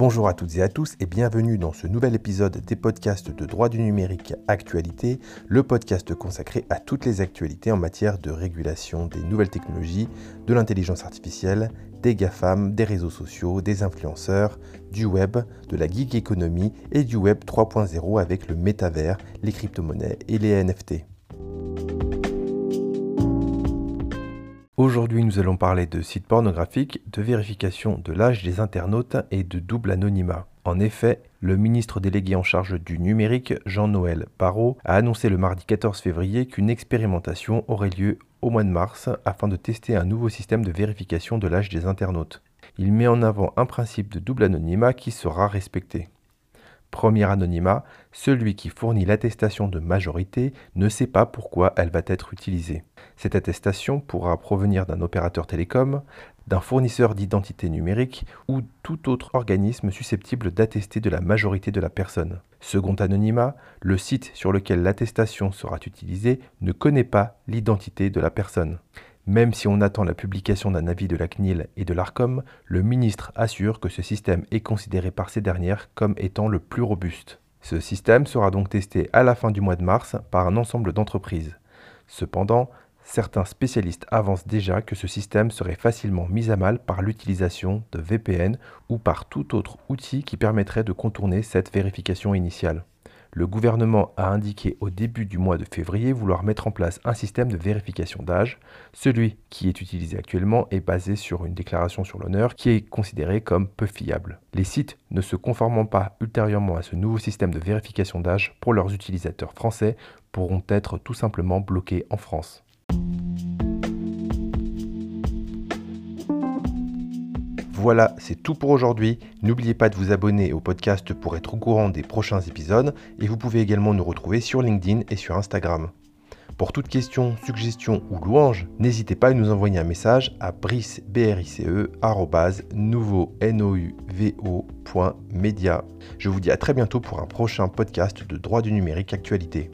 Bonjour à toutes et à tous et bienvenue dans ce nouvel épisode des podcasts de droit du numérique Actualité, le podcast consacré à toutes les actualités en matière de régulation des nouvelles technologies, de l'intelligence artificielle, des GAFAM, des réseaux sociaux, des influenceurs, du web, de la geek économie et du web 3.0 avec le métavers, les crypto-monnaies et les NFT. Aujourd'hui, nous allons parler de sites pornographiques, de vérification de l'âge des internautes et de double anonymat. En effet, le ministre délégué en charge du numérique, Jean-Noël Barrot, a annoncé le mardi 14 février qu'une expérimentation aurait lieu au mois de mars afin de tester un nouveau système de vérification de l'âge des internautes. Il met en avant un principe de double anonymat qui sera respecté. Premier anonymat, celui qui fournit l'attestation de majorité ne sait pas pourquoi elle va être utilisée. Cette attestation pourra provenir d'un opérateur télécom, d'un fournisseur d'identité numérique ou tout autre organisme susceptible d'attester de la majorité de la personne. Second anonymat, le site sur lequel l'attestation sera utilisée ne connaît pas l'identité de la personne. Même si on attend la publication d'un avis de la CNIL et de l'ARCOM, le ministre assure que ce système est considéré par ces dernières comme étant le plus robuste. Ce système sera donc testé à la fin du mois de mars par un ensemble d'entreprises. Cependant, certains spécialistes avancent déjà que ce système serait facilement mis à mal par l'utilisation de VPN ou par tout autre outil qui permettrait de contourner cette vérification initiale le gouvernement a indiqué au début du mois de février vouloir mettre en place un système de vérification d'âge. Celui qui est utilisé actuellement est basé sur une déclaration sur l'honneur qui est considérée comme peu fiable. Les sites ne se conformant pas ultérieurement à ce nouveau système de vérification d'âge pour leurs utilisateurs français pourront être tout simplement bloqués en France. Voilà, c'est tout pour aujourd'hui. N'oubliez pas de vous abonner au podcast pour être au courant des prochains épisodes et vous pouvez également nous retrouver sur LinkedIn et sur Instagram. Pour toute question, suggestion ou louange, n'hésitez pas à nous envoyer un message à brice.nouveau.media. Je vous dis à très bientôt pour un prochain podcast de droit du numérique actualité.